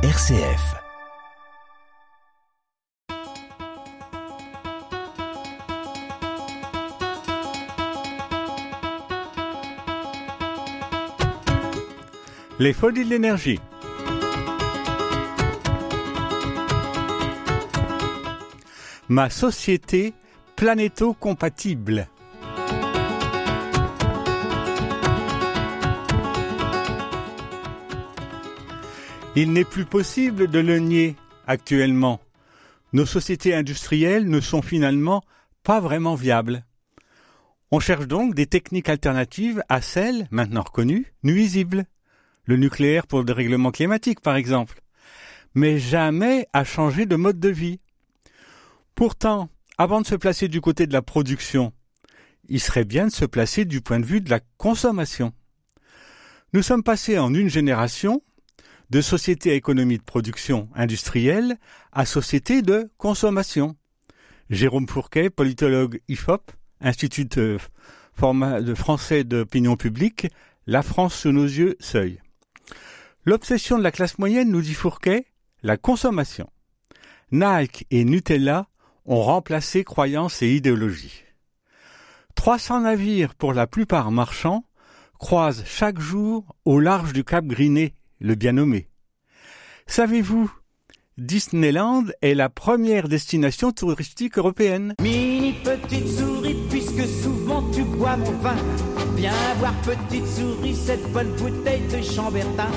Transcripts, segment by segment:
RCF. Les folies de l'énergie. Ma société planéto-compatible. Il n'est plus possible de le nier actuellement. Nos sociétés industrielles ne sont finalement pas vraiment viables. On cherche donc des techniques alternatives à celles, maintenant reconnues, nuisibles. Le nucléaire pour le dérèglement climatique, par exemple. Mais jamais à changer de mode de vie. Pourtant, avant de se placer du côté de la production, il serait bien de se placer du point de vue de la consommation. Nous sommes passés en une génération de société à économie de production industrielle à société de consommation. Jérôme Fourquet, politologue IFOP, Institut de, de français d'opinion publique, La France sous nos yeux, seuil. L'obsession de la classe moyenne, nous dit Fourquet, la consommation. Nike et Nutella ont remplacé croyances et idéologies. 300 navires, pour la plupart marchands, croisent chaque jour au large du Cap Griné le bien nommé. Savez-vous, Disneyland est la première destination touristique européenne. Mini petite souris, puisque souvent tu bois mon vin. Viens voir petite souris cette bonne bouteille de Chambertin.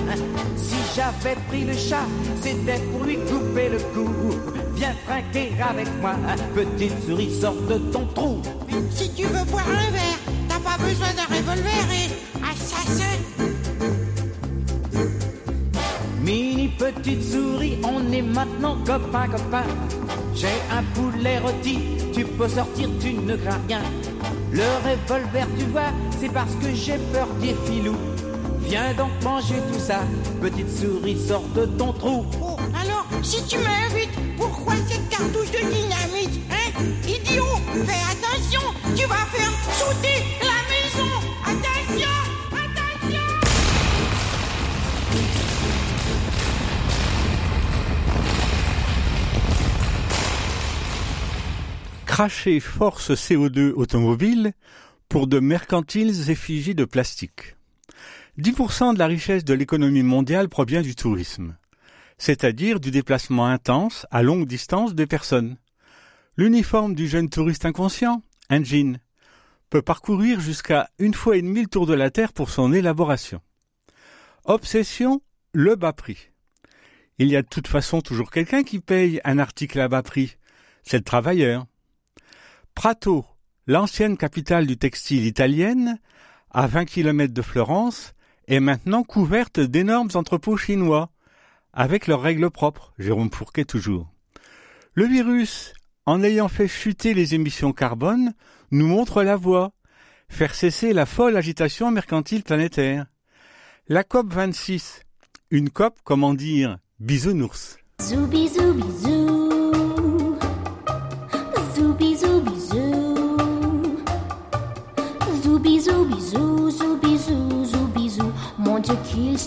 Si j'avais pris le chat, c'était pour lui couper le cou. Viens trinquer avec moi, petite souris, sors de ton trou. Si tu veux boire un verre, t'as pas besoin d'un revolver et assassin. Petite souris, on est maintenant copain copain. J'ai un poulet rôti, tu peux sortir, tu ne crains rien. Le revolver, tu vois, c'est parce que j'ai peur des filous. Viens donc manger tout ça, petite souris, sors de ton trou. Oh, alors, si tu m'invites, pourquoi cette cartouche de dynamite Hein? Idiot, fais attention, tu vas faire sauter Cracher force CO2 automobile pour de mercantiles effigies de plastique. 10% de la richesse de l'économie mondiale provient du tourisme, c'est-à-dire du déplacement intense à longue distance des personnes. L'uniforme du jeune touriste inconscient, un jean, peut parcourir jusqu'à une fois et demie le tour de la Terre pour son élaboration. Obsession, le bas prix. Il y a de toute façon toujours quelqu'un qui paye un article à bas prix. C'est le travailleur. Prato, l'ancienne capitale du textile italienne, à 20 km de Florence, est maintenant couverte d'énormes entrepôts chinois, avec leurs règles propres, Jérôme Fourquet toujours. Le virus, en ayant fait chuter les émissions carbone, nous montre la voie, faire cesser la folle agitation mercantile planétaire. La COP 26, une COP, comment dire, bisounours. Zou.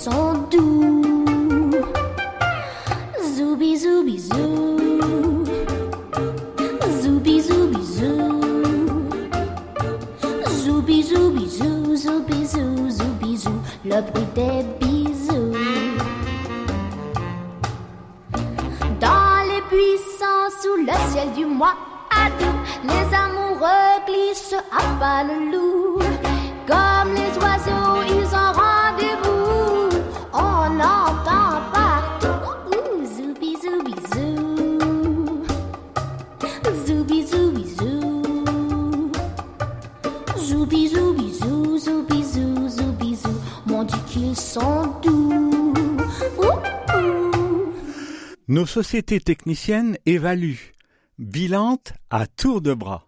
Sont doux. Zou bisou bisou. Zou bisou bisou. Zou bisou bisou, zou bisou, zou bisou. Le bruit des bisous. Dans les buissons sous le ciel du mois août, les amoureux glissent à pas le loup. Zoubi zou, zoubi zou. Mon Dieu qu'ils sont doux. Nos sociétés techniciennes évaluent, bilantent à tour de bras.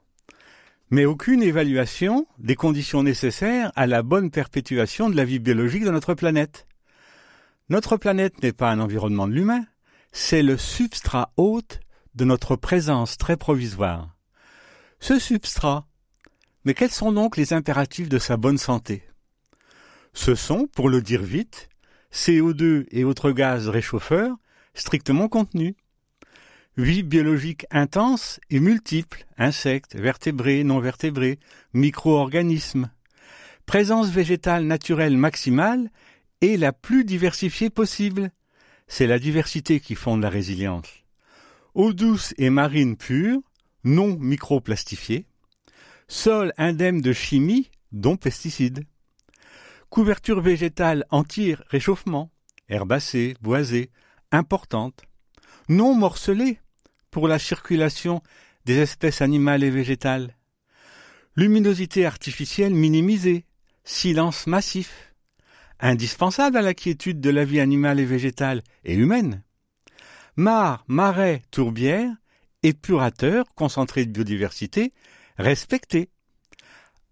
Mais aucune évaluation des conditions nécessaires à la bonne perpétuation de la vie biologique de notre planète. Notre planète n'est pas un environnement de l'humain, c'est le substrat hôte de notre présence très provisoire. Ce substrat, mais quels sont donc les impératifs de sa bonne santé? Ce sont, pour le dire vite, CO2 et autres gaz réchauffeurs strictement contenue. Vie biologique intense et multiple, insectes, vertébrés, non vertébrés, micro-organismes. Présence végétale naturelle maximale et la plus diversifiée possible. C'est la diversité qui fonde la résilience. Eau douce et marine pure, non microplastifiée. Sol indemne de chimie, dont pesticides. Couverture végétale anti-réchauffement, herbacée, boisée, importante. Non morcelée pour la circulation des espèces animales et végétales. Luminosité artificielle minimisée, silence massif. Indispensable à la quiétude de la vie animale et végétale et humaine. Mares, marais, tourbières, épurateurs concentrés de biodiversité, respectés.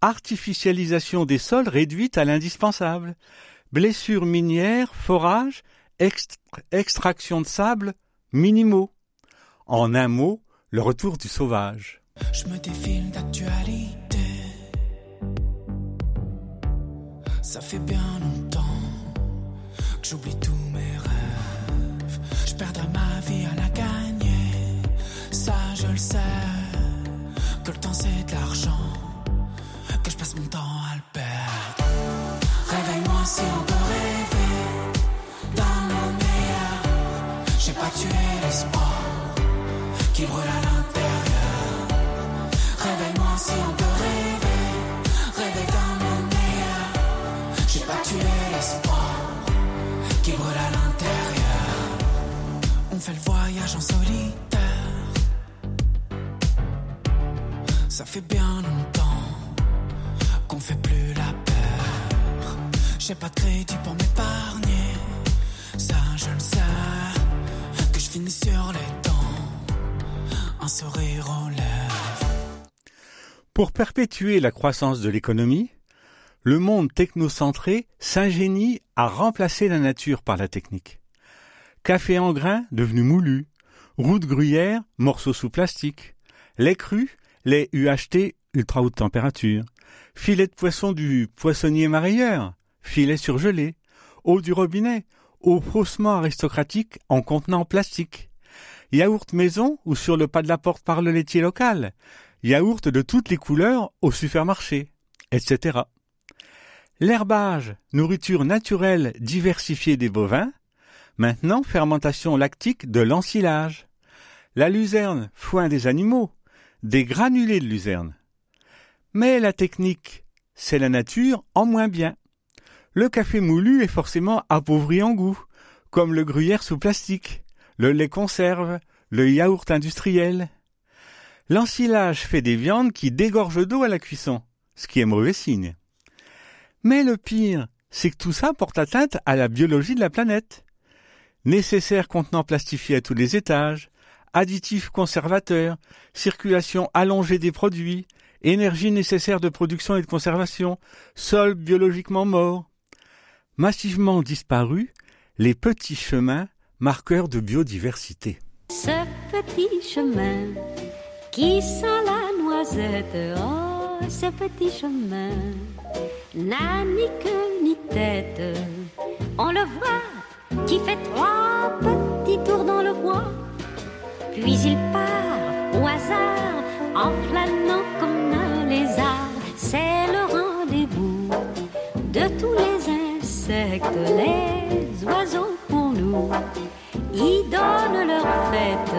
Artificialisation des sols réduite à l'indispensable. Blessures minières, forages, extraction de sable, minimaux. En un mot, le retour du sauvage. Je me défile d'actualité. Ça fait bien longtemps que j'oublie tous mes rêves. Je perdrai ma vie à la gagner. Ça, je le sais. Que le temps c'est de l'argent. Que je passe mon temps à le perdre. Réveille-moi si on peut rêver. Dans mon meilleur. J'ai pas tué l'espoir qui brûle à l'intérieur. Réveille-moi si on peut rêver. Réveille dans mon meilleur. J'ai pas tué l'espoir qui brûle à l'intérieur. On fait le voyage en solitaire. Ça fait bien longtemps qu'on fait plus la peur. J'ai pas de crédit pour m'épargner. Ça, je le sais. Que je finis sur les dents. Un sourire aux lèvres. Pour perpétuer la croissance de l'économie, le monde technocentré s'ingénie à remplacer la nature par la technique. Café en grains devenu moulu, route gruyère, morceaux sous plastique, lait cru, lait UHT ultra haute température, filet de poisson du poissonnier marailleur, filet surgelé, eau du robinet, eau faussement aristocratique en contenant plastique, yaourt maison ou sur le pas de la porte par le laitier local, yaourt de toutes les couleurs au supermarché, etc. L'herbage, nourriture naturelle diversifiée des bovins, maintenant fermentation lactique de l'ensilage. La luzerne, foin des animaux, des granulés de luzerne. Mais la technique, c'est la nature en moins bien. Le café moulu est forcément appauvri en goût, comme le gruyère sous plastique, le lait conserve, le yaourt industriel. L'ensilage fait des viandes qui dégorgent d'eau à la cuisson, ce qui est mauvais signe. Mais le pire, c'est que tout ça porte atteinte à la biologie de la planète. Nécessaire contenant plastifié à tous les étages, additifs conservateurs, circulation allongée des produits, énergie nécessaire de production et de conservation, sol biologiquement mort. Massivement disparus, les petits chemins, marqueurs de biodiversité. Ce petit chemin qui sent la noisette, oh, ce petit chemin n'a ni queue ni tête. On le voit qui fait trois petits tours dans le bois, puis il part au hasard en flânant comme un lézard. C'est le rendez-vous de tous les insectes, les oiseaux pour nous. Ils donnent leur fête.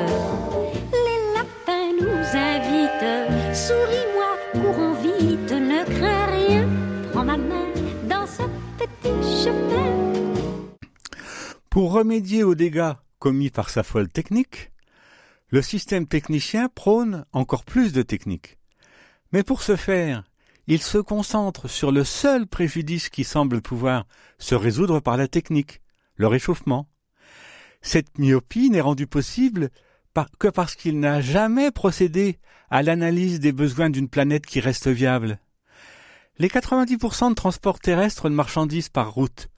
Les lapins nous invitent. Souris-moi, courons vite, ne crains rien. Prends ma main dans ce petit chemin. Pour remédier aux dégâts commis par sa folle technique, le système technicien prône encore plus de technique. Mais pour ce faire, il se concentre sur le seul préjudice qui semble pouvoir se résoudre par la technique, le réchauffement. Cette myopie n'est rendue possible que parce qu'il n'a jamais procédé à l'analyse des besoins d'une planète qui reste viable. Les 90% de transport terrestre de marchandises par route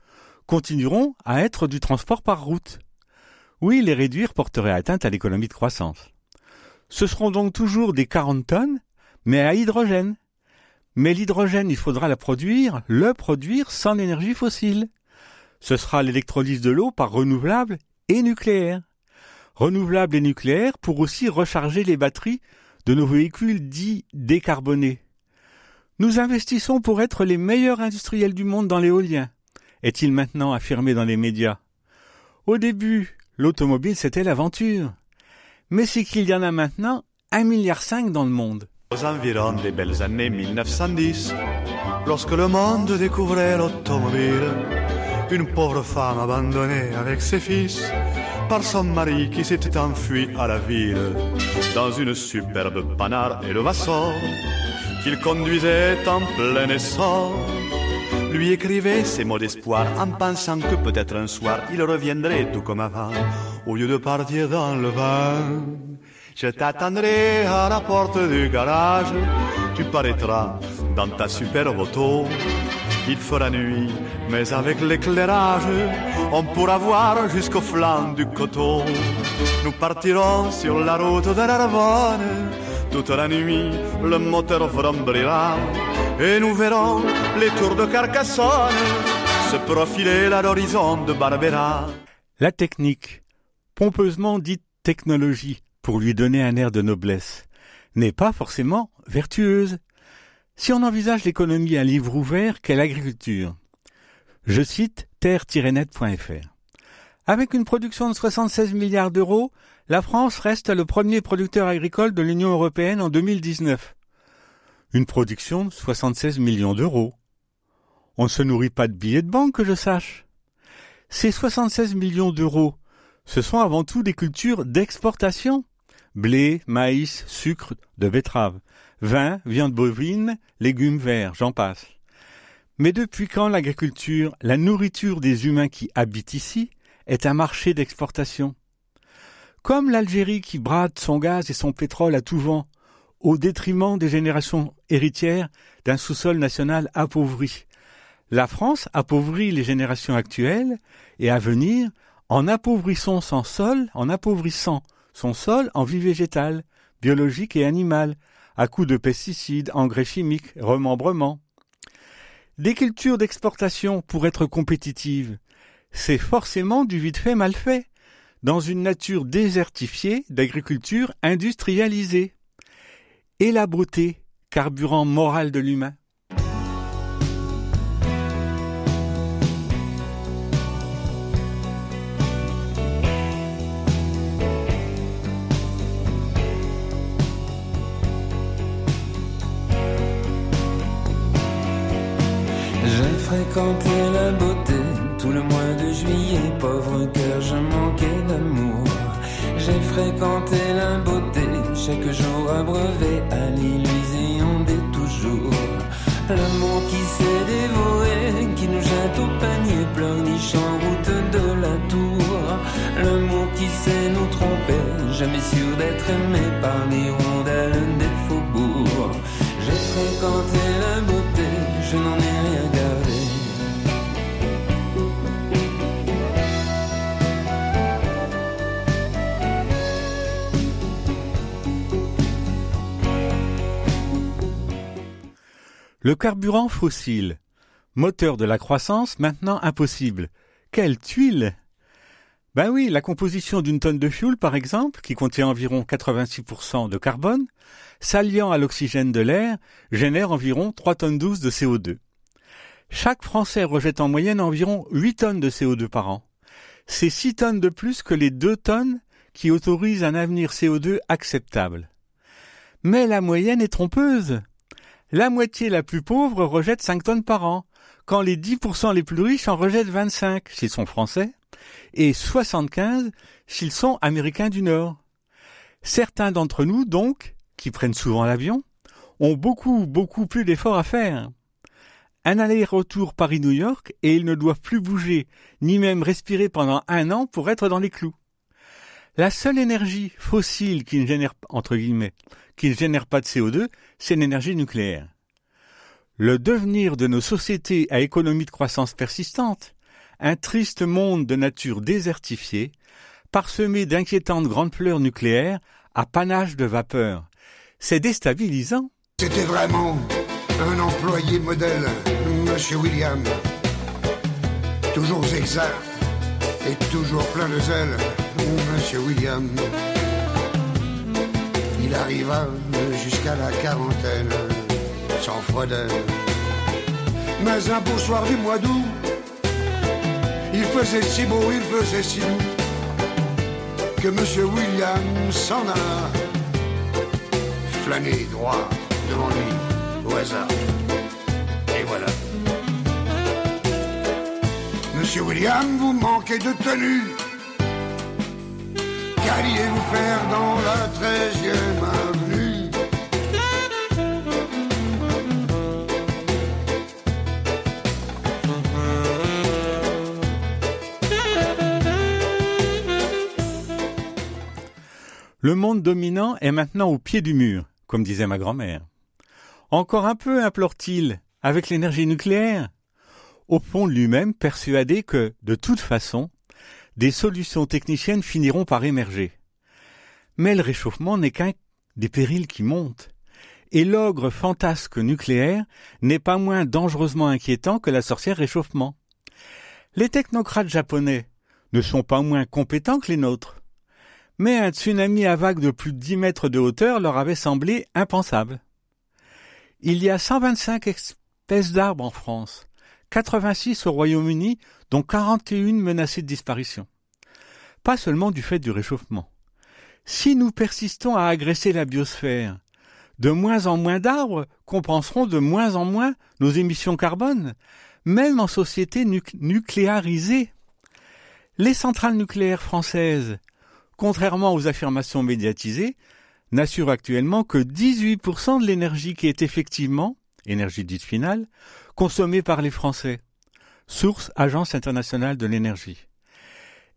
continueront à être du transport par route. Oui, les réduire porterait atteinte à l'économie de croissance. Ce seront donc toujours des 40 tonnes, mais à hydrogène. Mais l'hydrogène, il faudra la produire, le produire sans l'énergie fossile. Ce sera l'électrolyse de l'eau par renouvelable et nucléaire. renouvelables et nucléaires pour aussi recharger les batteries de nos véhicules dits décarbonés. Nous investissons pour être les meilleurs industriels du monde dans l'éolien, est-il maintenant affirmé dans les médias. Au début, l'automobile c'était l'aventure. Mais c'est qu'il y en a maintenant un milliard cinq dans le monde. Aux environs des belles années 1910, lorsque le monde découvrait l'automobile, une pauvre femme abandonnée avec ses fils par son mari qui s'était enfui à la ville dans une superbe panard et le vassor qu'il conduisait en plein essor lui écrivait ces mots d'espoir en pensant que peut-être un soir il reviendrait tout comme avant au lieu de partir dans le vin. Je t'attendrai à la porte du garage, tu paraîtras dans ta superbe auto. Il fera nuit, mais avec l'éclairage, on pourra voir jusqu'au flanc du coteau. Nous partirons sur la route de l'Arvonne, toute la nuit le moteur vrombrira, et nous verrons les tours de Carcassonne se profiler à l'horizon de Barbera. La technique, pompeusement dite technologie, pour lui donner un air de noblesse, n'est pas forcément vertueuse. Si on envisage l'économie à livre ouvert qu'est l'agriculture, je cite terre-net.fr. Avec une production de 76 milliards d'euros, la France reste le premier producteur agricole de l'Union européenne en 2019. Une production de 76 millions d'euros. On ne se nourrit pas de billets de banque que je sache. Ces 76 millions d'euros, ce sont avant tout des cultures d'exportation blé, maïs, sucre de betterave, vin, viande bovine, légumes verts, j'en passe. Mais depuis quand l'agriculture, la nourriture des humains qui habitent ici, est un marché d'exportation? Comme l'Algérie qui brade son gaz et son pétrole à tout vent, au détriment des générations héritières d'un sous-sol national appauvri. La France appauvrit les générations actuelles et à venir en appauvrissant son sol, en appauvrissant son sol en vie végétale, biologique et animale, à coups de pesticides, engrais chimiques, remembrements. Des cultures d'exportation pour être compétitives, c'est forcément du vite fait mal fait, dans une nature désertifiée d'agriculture industrialisée. Et la beauté, carburant moral de l'humain. fréquenté la beauté tout le mois de juillet, pauvre cœur, je manquais d'amour. J'ai fréquenté la beauté chaque jour abreuvé à l'illusion des toujours. L'amour qui s'est dévoré, qui nous jette au panier, pleurniche en route de la tour. L'amour qui sait nous tromper, jamais sûr d'être aimé par les rondelles des faubourgs. J'ai fréquenté la beauté, je n'en ai Le carburant fossile, moteur de la croissance, maintenant impossible. Quelle tuile Ben oui, la composition d'une tonne de fioul, par exemple, qui contient environ 86% de carbone, s'alliant à l'oxygène de l'air, génère environ 3 tonnes 12 de CO2. Chaque Français rejette en moyenne environ 8 tonnes de CO2 par an. C'est 6 tonnes de plus que les 2 tonnes qui autorisent un avenir CO2 acceptable. Mais la moyenne est trompeuse la moitié la plus pauvre rejette 5 tonnes par an, quand les 10% les plus riches en rejettent 25 s'ils sont français, et 75 s'ils sont américains du Nord. Certains d'entre nous, donc, qui prennent souvent l'avion, ont beaucoup, beaucoup plus d'efforts à faire. Un aller-retour Paris-New York et ils ne doivent plus bouger, ni même respirer pendant un an pour être dans les clous. La seule énergie fossile qui ne génère, entre guillemets, qui ne génère pas de CO2, c'est l'énergie nucléaire. Le devenir de nos sociétés à économie de croissance persistante, un triste monde de nature désertifiée, parsemé d'inquiétantes grandes fleurs nucléaires à panache de vapeur. C'est déstabilisant. C'était vraiment un employé modèle, Monsieur William. Toujours exact et toujours plein de zèle Monsieur William. Il arriva jusqu'à la quarantaine, sans froideur. Mais un beau soir du mois d'août, il faisait si beau, il faisait si doux, que Monsieur William s'en alla flâner droit devant lui, au hasard. Et voilà. Monsieur William, vous manquez de tenue. Qu'alliez-vous faire dans la 13e avenue? Le monde dominant est maintenant au pied du mur, comme disait ma grand-mère. Encore un peu, implore-t-il, avec l'énergie nucléaire? Au fond lui-même persuadé que, de toute façon, des solutions techniciennes finiront par émerger. Mais le réchauffement n'est qu'un des périls qui montent. Et l'ogre fantasque nucléaire n'est pas moins dangereusement inquiétant que la sorcière réchauffement. Les technocrates japonais ne sont pas moins compétents que les nôtres. Mais un tsunami à vagues de plus de 10 mètres de hauteur leur avait semblé impensable. Il y a 125 espèces d'arbres en France, 86 au Royaume-Uni, dont 41 menacées de disparition. Pas seulement du fait du réchauffement. Si nous persistons à agresser la biosphère, de moins en moins d'arbres compenseront de moins en moins nos émissions carbone, même en société nucléarisée. Les centrales nucléaires françaises, contrairement aux affirmations médiatisées, n'assurent actuellement que 18% de l'énergie qui est effectivement, énergie dite finale, consommée par les Français. Source Agence internationale de l'énergie.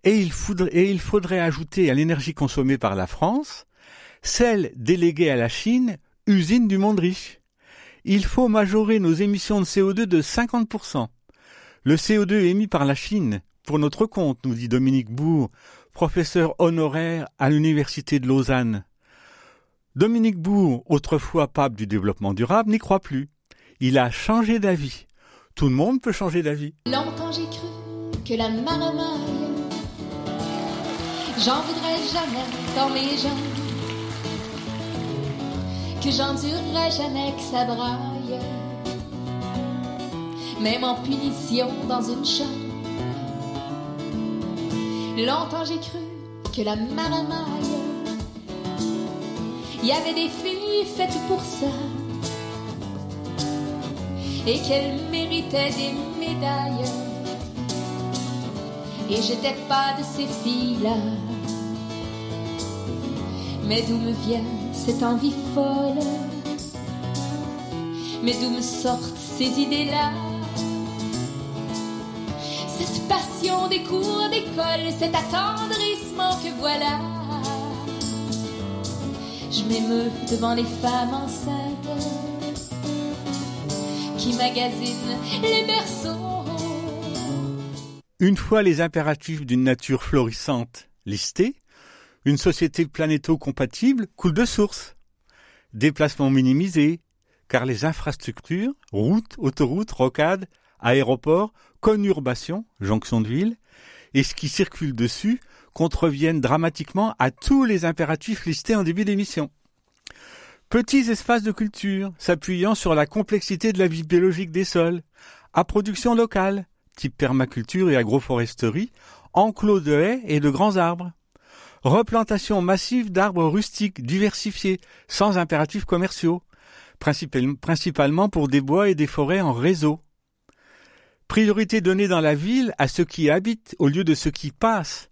Et il, faudrait, ajouter à l'énergie consommée par la France celle déléguée à la Chine, usine du monde riche. Il faut majorer nos émissions de CO2 de 50%. Le CO2 émis par la Chine, pour notre compte, nous dit Dominique Bourg, professeur honoraire à l'Université de Lausanne. Dominique Bourg, autrefois pape du développement durable, n'y croit plus. Il a changé d'avis. Tout le monde peut changer d'avis. Longtemps j'ai cru que la maramaille, j'en voudrais jamais dans mes jambes, que j'endurerais jamais que ça braille, même en punition dans une chambre. Longtemps j'ai cru que la maramaille, il y avait des filles faites pour ça et qu'elles méritaient des médailles. Et j'étais pas de ces filles-là. Mais d'où me vient cette envie folle? Mais d'où me sortent ces idées-là? Cette passion des cours d'école, cet attendrissement que voilà. Je m'émeus devant les femmes enceintes les berceaux. Une fois les impératifs d'une nature florissante listés, une société planéto-compatible coule de source. Déplacement minimisé, car les infrastructures, routes, autoroutes, rocades, aéroports, conurbation, jonction de ville, et ce qui circule dessus contreviennent dramatiquement à tous les impératifs listés en début d'émission. Petits espaces de culture, s'appuyant sur la complexité de la vie biologique des sols, à production locale, type permaculture et agroforesterie, enclos de haies et de grands arbres. Replantation massive d'arbres rustiques diversifiés, sans impératifs commerciaux, principalement pour des bois et des forêts en réseau. Priorité donnée dans la ville à ceux qui habitent au lieu de ceux qui passent.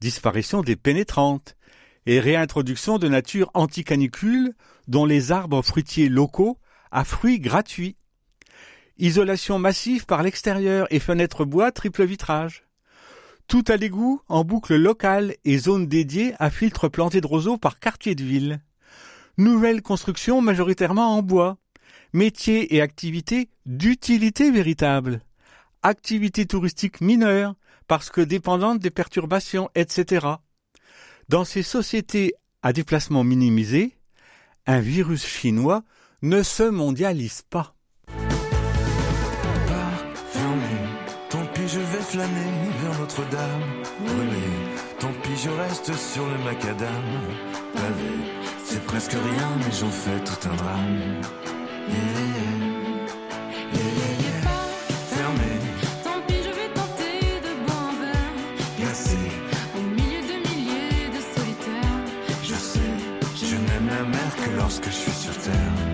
Disparition des pénétrantes et réintroduction de nature anti-canicule dont les arbres fruitiers locaux à fruits gratuits. Isolation massive par l'extérieur et fenêtres bois triple vitrage. Tout à l'égout en boucle locale et zone dédiée à filtres plantés de roseaux par quartier de ville. Nouvelle construction majoritairement en bois. Métiers et activités d'utilité véritable. Activités touristiques mineures parce que dépendantes des perturbations, etc. Dans ces sociétés à déplacement minimisé, un virus chinois ne se mondialise pas. Tant pis, je vais flâner vers Notre-Dame. Brûler, tant pis, je reste sur le macadam. Pavé, c'est presque rien, mais j'en fais tout un drame. Yeah. je suis sur terre.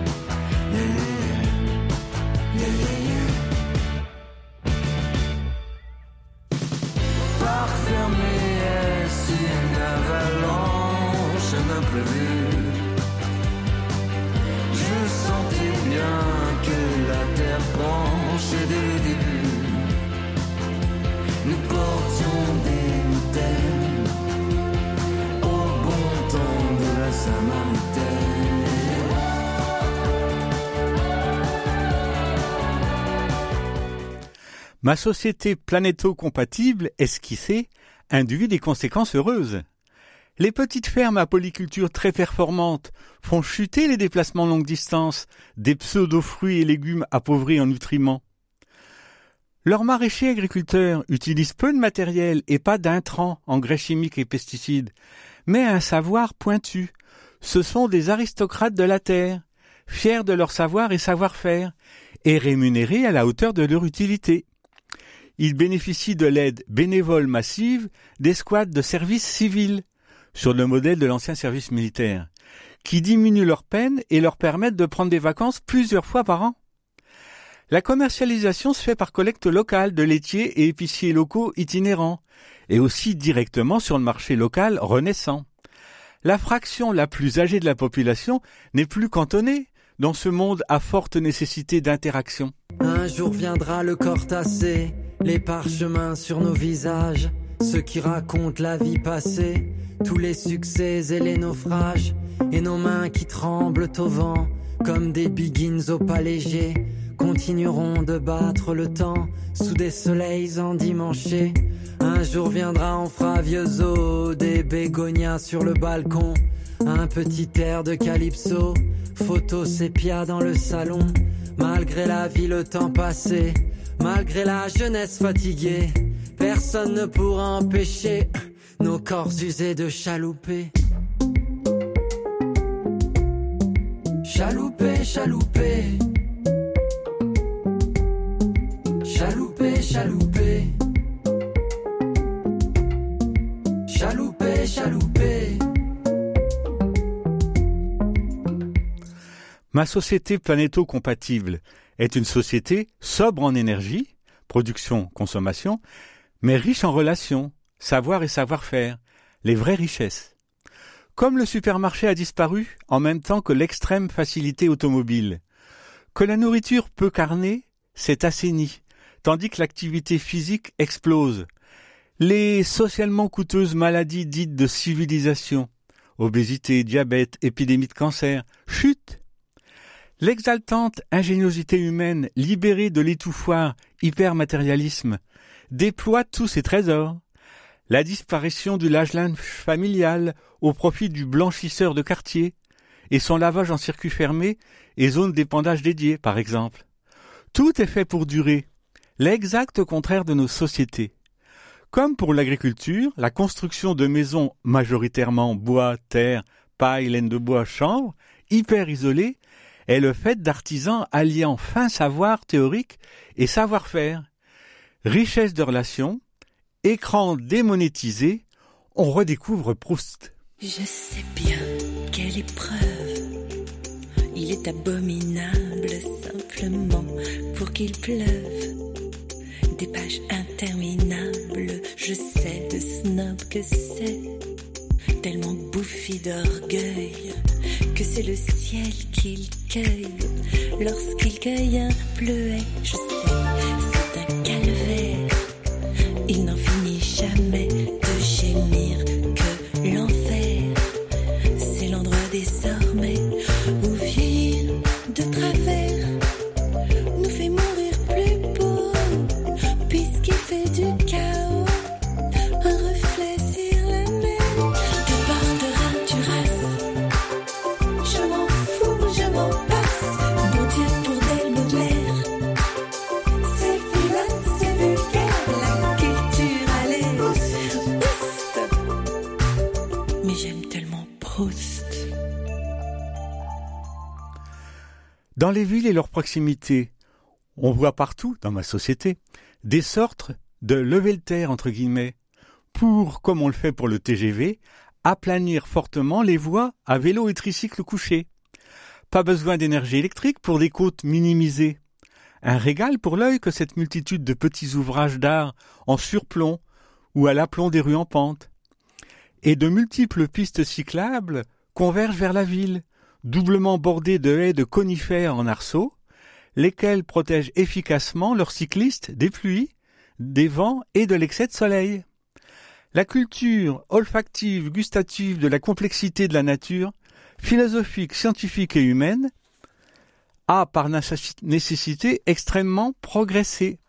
Ma société planéto-compatible esquissée induit des conséquences heureuses. Les petites fermes à polyculture très performantes font chuter les déplacements longue distance des pseudo-fruits et légumes appauvris en nutriments. Leurs maraîchers agriculteurs utilisent peu de matériel et pas d'intrants, engrais chimiques et pesticides, mais un savoir pointu. Ce sont des aristocrates de la terre, fiers de leur savoir et savoir-faire, et rémunérés à la hauteur de leur utilité. Ils bénéficient de l'aide bénévole massive des squads de service civil, sur le modèle de l'ancien service militaire, qui diminuent leurs peines et leur permettent de prendre des vacances plusieurs fois par an. La commercialisation se fait par collecte locale de laitiers et épiciers locaux itinérants, et aussi directement sur le marché local renaissant. La fraction la plus âgée de la population n'est plus cantonnée dans ce monde à forte nécessité d'interaction. Un jour viendra le corps les parchemins sur nos visages, ceux qui racontent la vie passée, tous les succès et les naufrages, et nos mains qui tremblent au vent, comme des biggins au pas léger, continueront de battre le temps sous des soleils endimanchés. Un jour viendra, vieux os, des bégonias sur le balcon, un petit air de calypso, photo sépia dans le salon, malgré la vie, le temps passé Malgré la jeunesse fatiguée, personne ne pourra empêcher nos corps usés de chalouper. Chalouper, chalouper. Chalouper, chalouper. Chalouper, chalouper. Ma société planéto-compatible est une société sobre en énergie, production, consommation, mais riche en relations, savoir et savoir-faire, les vraies richesses. Comme le supermarché a disparu en même temps que l'extrême facilité automobile, que la nourriture peu carnée s'est assainie, tandis que l'activité physique explose, les socialement coûteuses maladies dites de civilisation, obésité, diabète, épidémie de cancer, chutent L'exaltante ingéniosité humaine, libérée de l'étouffoir hypermatérialisme, déploie tous ses trésors. La disparition du lage-linge familial au profit du blanchisseur de quartier, et son lavage en circuit fermé et zone d'épandage dédiée, par exemple. Tout est fait pour durer, l'exact contraire de nos sociétés. Comme pour l'agriculture, la construction de maisons majoritairement bois, terre, paille, laine de bois, chanvre, hyper isolées, est le fait d'artisans alliant fin savoir théorique et savoir-faire. Richesse de relations, écran démonétisé, on redécouvre Proust. Je sais bien quelle épreuve. Il est abominable simplement pour qu'il pleuve. Des pages interminables, je sais de snob que c'est, tellement bouffi d'orgueil que c'est le ciel qu'il cueille lorsqu'il cueille un bleuet. Je sais, c'est un calvaire. Il n'en finit jamais Dans les villes et leurs proximités, on voit partout, dans ma société, des sortes de lever le terre, entre guillemets, pour, comme on le fait pour le TGV, aplanir fortement les voies à vélo et tricycle couché. Pas besoin d'énergie électrique pour des côtes minimisées. Un régal pour l'œil que cette multitude de petits ouvrages d'art en surplomb ou à l'aplomb des rues en pente. Et de multiples pistes cyclables convergent vers la ville, doublement bordées de haies de conifères en arceaux, lesquelles protègent efficacement leurs cyclistes des pluies, des vents et de l'excès de soleil. La culture olfactive, gustative de la complexité de la nature, philosophique, scientifique et humaine, a par nécessité extrêmement progressé.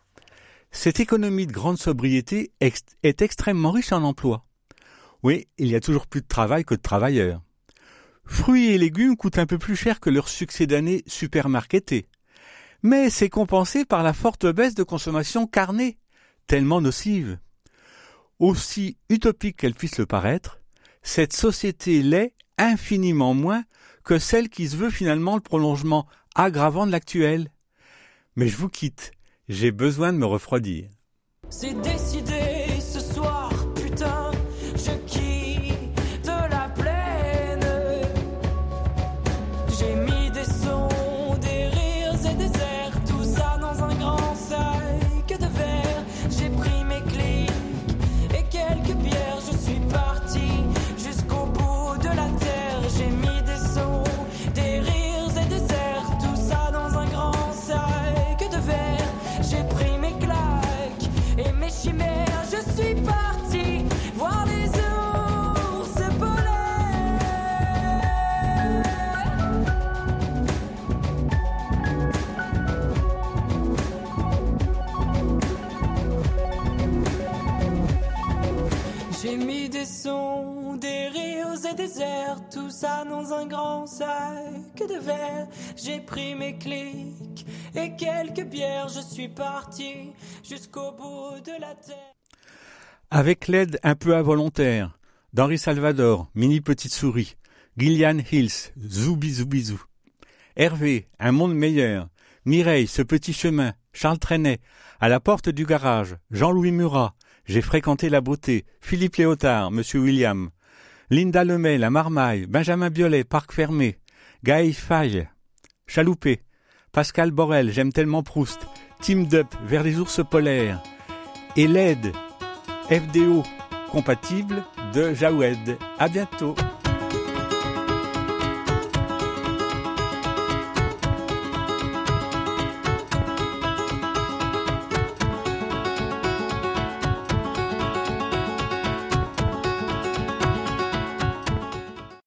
Cette économie de grande sobriété est extrêmement riche en emplois. Oui, il y a toujours plus de travail que de travailleurs. Fruits et légumes coûtent un peu plus cher que leur succès d'année supermarketé. Mais c'est compensé par la forte baisse de consommation carnée, tellement nocive. Aussi utopique qu'elle puisse le paraître, cette société l'est infiniment moins que celle qui se veut finalement le prolongement aggravant de l'actuel. Mais je vous quitte, j'ai besoin de me refroidir. C'est décidé J'ai pris mes clics et quelques bières, je suis parti jusqu'au bout de la terre. Avec l'aide un peu involontaire d'Henri Salvador, Mini Petite Souris, Gillian Hills, Zoubi Zoubizou, Hervé, Un monde meilleur, Mireille, Ce petit chemin, Charles Trenet, À la porte du garage, Jean-Louis Murat, J'ai fréquenté la beauté, Philippe Léotard, Monsieur William, Linda Lemay, La Marmaille, Benjamin Biolay, Parc Fermé, Gaël Faye, Chaloupé, Pascal Borel, J'aime tellement Proust, Team Dup, Vers les ours polaires, et l'aide FDO compatible de Jawed. À bientôt.